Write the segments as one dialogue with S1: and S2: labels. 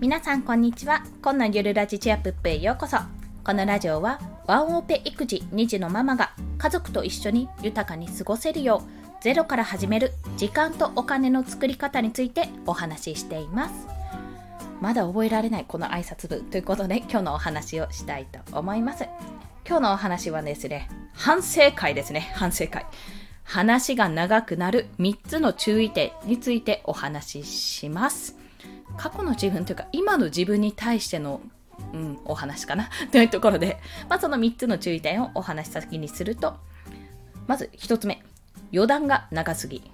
S1: 皆さんこんにちは。今のゆるラジチアプップへようこそ。このラジオはワンオペ育児2児のママが家族と一緒に豊かに過ごせるようゼロから始める時間とお金の作り方についてお話ししています。まだ覚えられないこの挨拶文ということで今日のお話をしたいと思います。今日のお話はですね、反省会ですね。反省会。話が長くなる3つの注意点についてお話しします。過去の自分というか今の自分に対してのうん、お話かな というところで、まあ、その3つの注意点をお話し先にすると、まず1つ目、余談が長すぎ。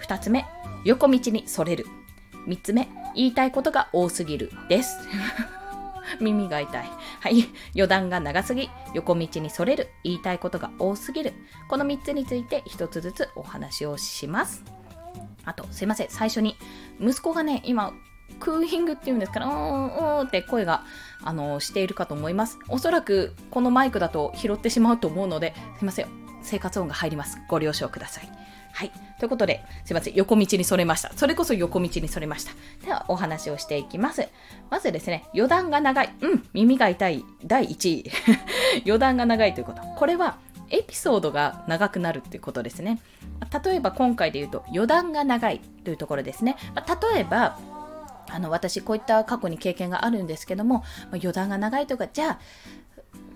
S1: 2つ目、横道にそれる。3つ目、言いたいことが多すぎるです。耳が痛い。はい。余談が長すぎ、横道にそれる、言いたいことが多すぎる。この3つについて1つずつお話をします。あと、すいません。最初に、息子がね、今、クーヒングっていうんですから、うーん、うーんって声が、あの、しているかと思います。おそらく、このマイクだと拾ってしまうと思うので、すいません。生活音が入ります。ご了承ください。はい。ということで、すいません。横道にそれました。それこそ横道にそれました。では、お話をしていきます。まずですね、余談が長い。うん、耳が痛い。第1位。余談が長いということ。これは、エピソードが長くなるっていうことですね。例えば今回で言うと余談が長いというところですね。例えばあの私こういった過去に経験があるんですけども余談が長いとかじゃあ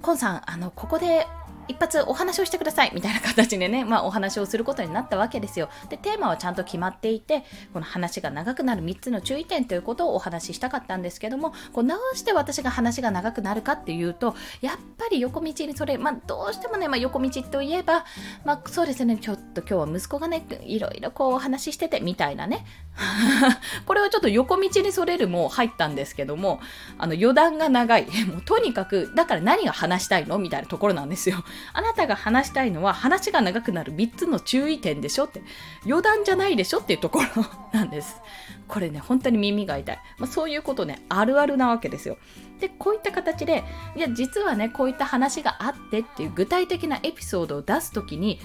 S1: コンさんあのここで一発お話をしてくださいみたいな形でね、まあ、お話をすることになったわけですよ。で、テーマはちゃんと決まっていて、この話が長くなる3つの注意点ということをお話ししたかったんですけども、こうどうして私が話が長くなるかっていうと、やっぱり横道にそれ、まあ、どうしてもね、まあ、横道といえば、まあ、そうですね、ちょっと今日は息子がね、いろいろこうお話ししててみたいなね。これはちょっと横道にそれるも入ったんですけども、あの余談が長い。もうとにかく、だから何が話したいのみたいなところなんですよ。あなたが話したいのは話が長くなる3つの注意点でしょって、余談じゃないでしょっていうところなんです。これね、本当に耳が痛い。まあ、そういうことね、あるあるなわけですよ。で、こういった形で、いや、実はね、こういった話があってっていう具体的なエピソードを出すときに、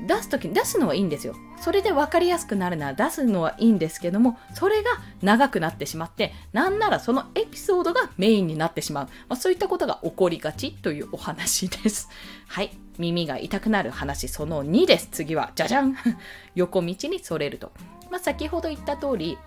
S1: 出すときに出すのはいいんですよ。それで分かりやすくなるなら出すのはいいんですけども、それが長くなってしまって、なんならそのエピソードがメインになってしまう。まあ、そういったことが起こりがちというお話です。はい。耳が痛くなる話その2です。次は、じゃじゃん 横道にそれると。まあ、先ほど言った通り、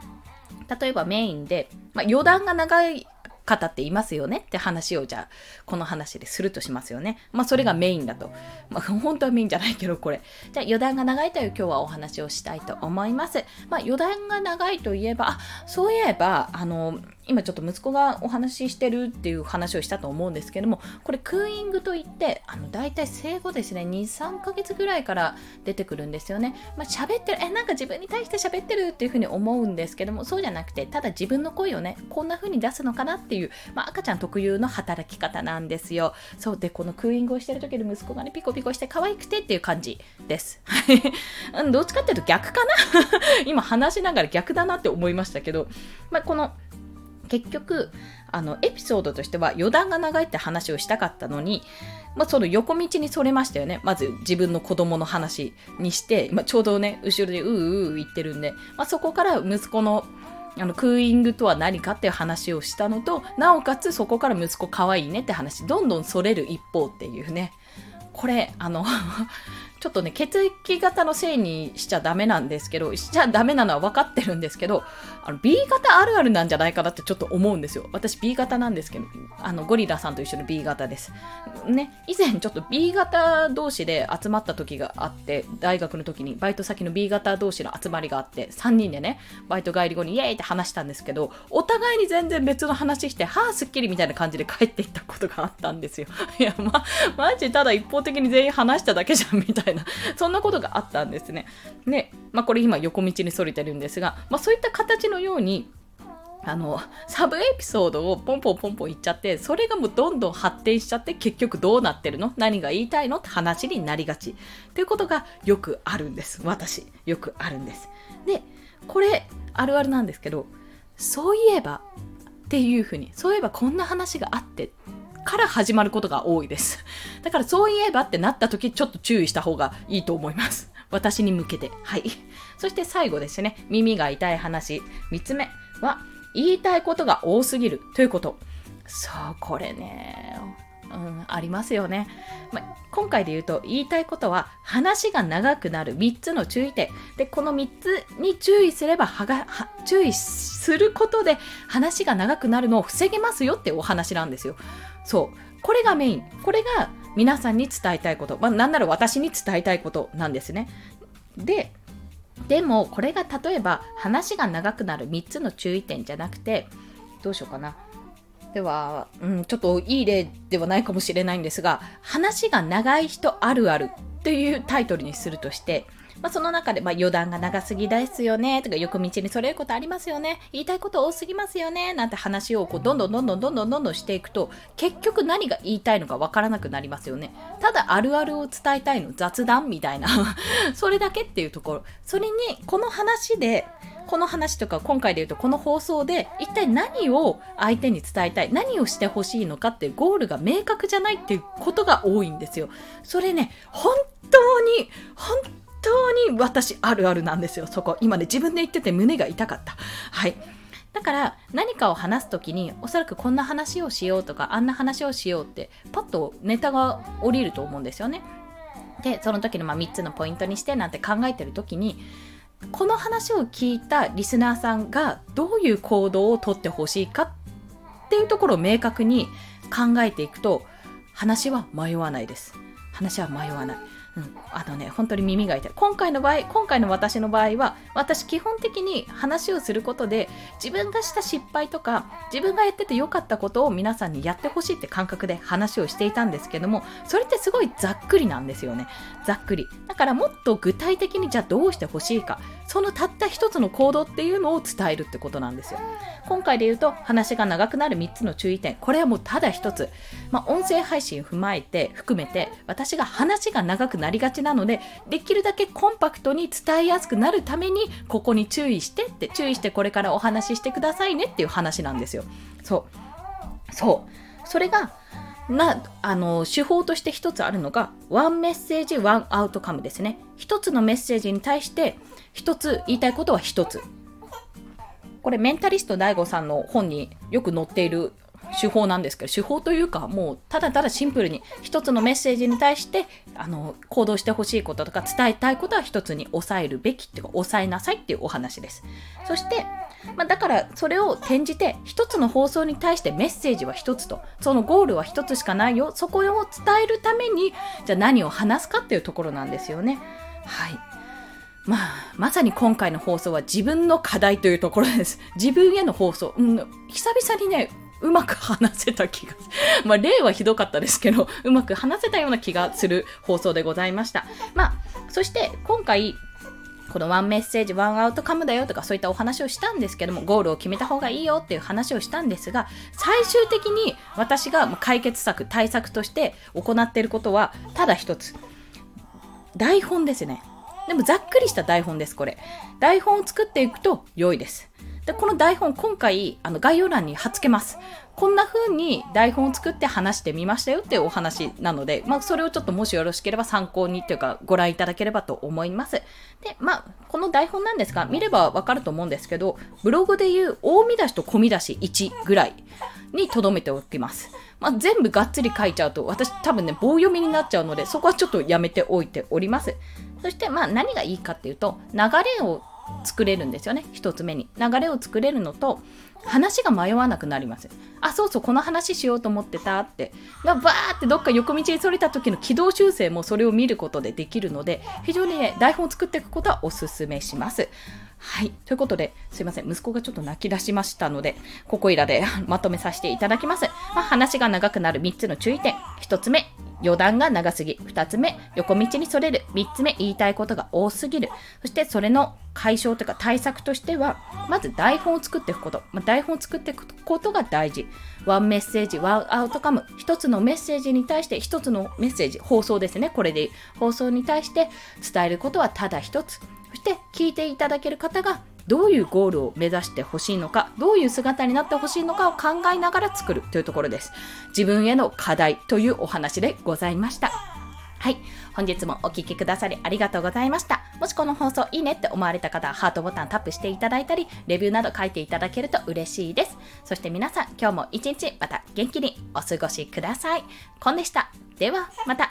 S1: 例えばメインで、まあ、余談が長い方っていますよねって話をじゃあこの話でするとしますよね。まあそれがメインだと。まあ本当はメインじゃないけどこれ。じゃあ余談が長いという今日はお話をしたいと思います。まあ余談が長いといえば、あ、そういえば、あの、今ちょっと息子がお話ししてるっていう話をしたと思うんですけどもこれクーイングといってあの大体生後ですね23ヶ月ぐらいから出てくるんですよねまあ喋ってるえなんか自分に対して喋ってるっていうふうに思うんですけどもそうじゃなくてただ自分の声をねこんな風に出すのかなっていう、いうまあ、赤ちゃん特有の働き方なんですよ。そうでこのクーイングをしてる時の息子がねピコピコして可愛くてっていう感じです。は いどっちかっていうと逆かな。今話しながら逆だなって思いましたけど、まあ、この結局あのエピソードとしては余談が長いって話をしたかったのに、まあ、その横道にそれましたよね。まず自分の子供の話にして、まあ、ちょうどね後ろでうーうー言ってるんで、まあ、そこから息子のあのクーイングとは何かっていう話をしたのとなおかつそこから息子可愛いねって話どんどんそれる一方っていうね。これあのちょっとね、血液型のせいにしちゃダメなんですけど、しちゃダメなのは分かってるんですけど、あの B 型あるあるなんじゃないかなってちょっと思うんですよ。私 B 型なんですけど、あのゴリラさんと一緒の B 型です。ね、以前ちょっと B 型同士で集まった時があって、大学の時にバイト先の B 型同士の集まりがあって、3人でね、バイト帰り後にイエーイって話したんですけど、お互いに全然別の話して、はあ、すっきりみたいな感じで帰っていったことがあったんですよ。いや、ま、マジただ一方的に全員話しただけじゃんみたいないな、そんなことがあったんですね。で、まあ、これ今横道にそれてるんですが、まあ、そういった形のように、あの、サブエピソードをポンポンポンポン言っちゃって、それがもうどんどん発展しちゃって、結局どうなってるの？何が言いたいの？って話になりがち。っていうことがよくあるんです。私。よくあるんです。で、これ、あるあるなんですけど、そういえばっていうふうに、そういえばこんな話があってから始まることが多いです。だからそういえばってなった時ちょっと注意した方がいいと思います。私に向けて。はい。そして最後ですね、耳が痛い話。3つ目は、言いたいことが多すぎるということ。そう、これね、うん、ありますよね。ま今回で言うと言いたいことは話が長くなる3つの注意点。で、この3つに注意すればはがは注意することで話が長くなるのを防げますよってお話なんですよ。そう。これがメイン。これが皆さんに伝えたいこと。まあ、なんなら私に伝えたいことなんですね。で、でもこれが例えば話が長くなる3つの注意点じゃなくて、どうしようかな。では、うん、ちょっといい例ではないかもしれないんですが、話が長い人あるあるっていうタイトルにするとして、まあ、その中で、まあ、余談が長すぎですよねとか、横道にそれることありますよね、言いたいこと多すぎますよねなんて話をこうどんどんどんどんどんどんどんどんしていくと、結局何が言いたいのかわからなくなりますよね。ただあるあるを伝えたいの雑談みたいなそれだけっていうところ。それに、この話で、この話とか今回で言うとこの放送で一体何を相手に伝えたい何をしてほしいのかってゴールが明確じゃないっていうことが多いんですよ。それね本当に本当に私あるあるなんですよそこ今ね自分で言ってて胸が痛かった。はいだから何かを話す時におそらくこんな話をしようとかあんな話をしようってパッとネタが降りると思うんですよね。でその時のま3つのポイントにしてなんて考えてる時にこの話を聞いたリスナーさんがどういう行動をとってほしいかっていうところを明確に考えていくと話は迷わないです。話は迷わない。うん、あのね、本当に耳が痛い。今回の場合、今回の私の場合は、私基本的に話をすることで、自分がした失敗とか、自分がやってて良かったことを皆さんにやってほしいって感覚で話をしていたんですけども、それってすごいざっくりなんですよね。ざっくり。だからもっと具体的にじゃあどうしてほしいか、そのたった一つの行動っていうのを伝えるってことなんですよ。今回で言うと、話が長くなる3つの注意点。これはもうただ一つ。まあ、音声配信踏まえて、含めて、私が話が長くなるりがちなので、できるだけコンパクトに伝えやすくなるために、ここに注意してって、注意してこれからお話ししてくださいねっていう話なんですよ。そう。そう。それが、な、あの、手法として一つあるのが、ワンメッセージ、ワンアウトカムですね。一つのメッセージに対して、一つ言いたいことは一つ。これメンタリスト DAIGO さんの本によく載っている手法なんですけど手法というかもうただただシンプルに一つのメッセージに対してあの行動してほしいこととか伝えたいことは一つに抑えるべきっていうか抑えなさいっていうお話ですそして、まあ、だからそれを転じて一つの放送に対してメッセージは一つとそのゴールは一つしかないよそこを伝えるためにじゃあ何を話すかっていうところなんですよねはいまあ、まさに今回の放送は自分の課題というところです。自分への放送。うん、久々にね、うまく話せた気がする。まあ、例はひどかったですけど、うまく話せたような気がする放送でございました。まあ、そして今回、このワンメッセージ、ワンアウトカムだよとかそういったお話をしたんですけども、ゴールを決めた方がいいよっていう話をしたんですが、最終的に私が解決策、対策として行っていることは、ただ一つ。台本ですね。でもざっくりした台本です、これ。台本を作っていくと良いです。で、この台本、今回、あの、概要欄に貼っ付けます。こんな風に台本を作って話してみましたよっていうお話なので、まあ、それをちょっともしよろしければ参考にというか、ご覧いただければと思います。で、まあ、この台本なんですが、見ればわかると思うんですけど、ブログでいう大見出しと小見出し1ぐらいに留めておきます。まあ、全部がっつり書いちゃうと、私多分ね、棒読みになっちゃうので、そこはちょっとやめておいております。そして、まあ、何がいいかっていうと、流れを作れるんですよね1つ目に流れを作れるのと話が迷わなくなりますあそうそうこの話しようと思ってたってバーってどっか横道にそれた時の軌道修正もそれを見ることでできるので非常にね台本を作っていくことはおすすめしますはい。ということで、すいません。息子がちょっと泣き出しましたので、ここいらで まとめさせていただきます。まあ、話が長くなる3つの注意点。1つ目、余談が長すぎ。二つ目、横道にそれる。三つ目、言いたいことが多すぎる。そしてそれの解消というか対策としては、まず台本を作っていくこと。まあ、台本を作っていくことが大事。ワンメッセージ、ワンアウトカム。一つのメッセージに対して、一つのメッセージ、放送ですね。これで放送に対して伝えることはただ一つ。そして聞いていただける方がどういうゴールを目指してほしいのか、どういう姿になってほしいのかを考えながら作るというところです。自分への課題というお話でございました。はい。本日もお聴きくださりありがとうございました。もしこの放送いいねって思われた方はハートボタンタップしていただいたり、レビューなど書いていただけると嬉しいです。そして皆さん、今日も一日また元気にお過ごしください。コンでした。では、また。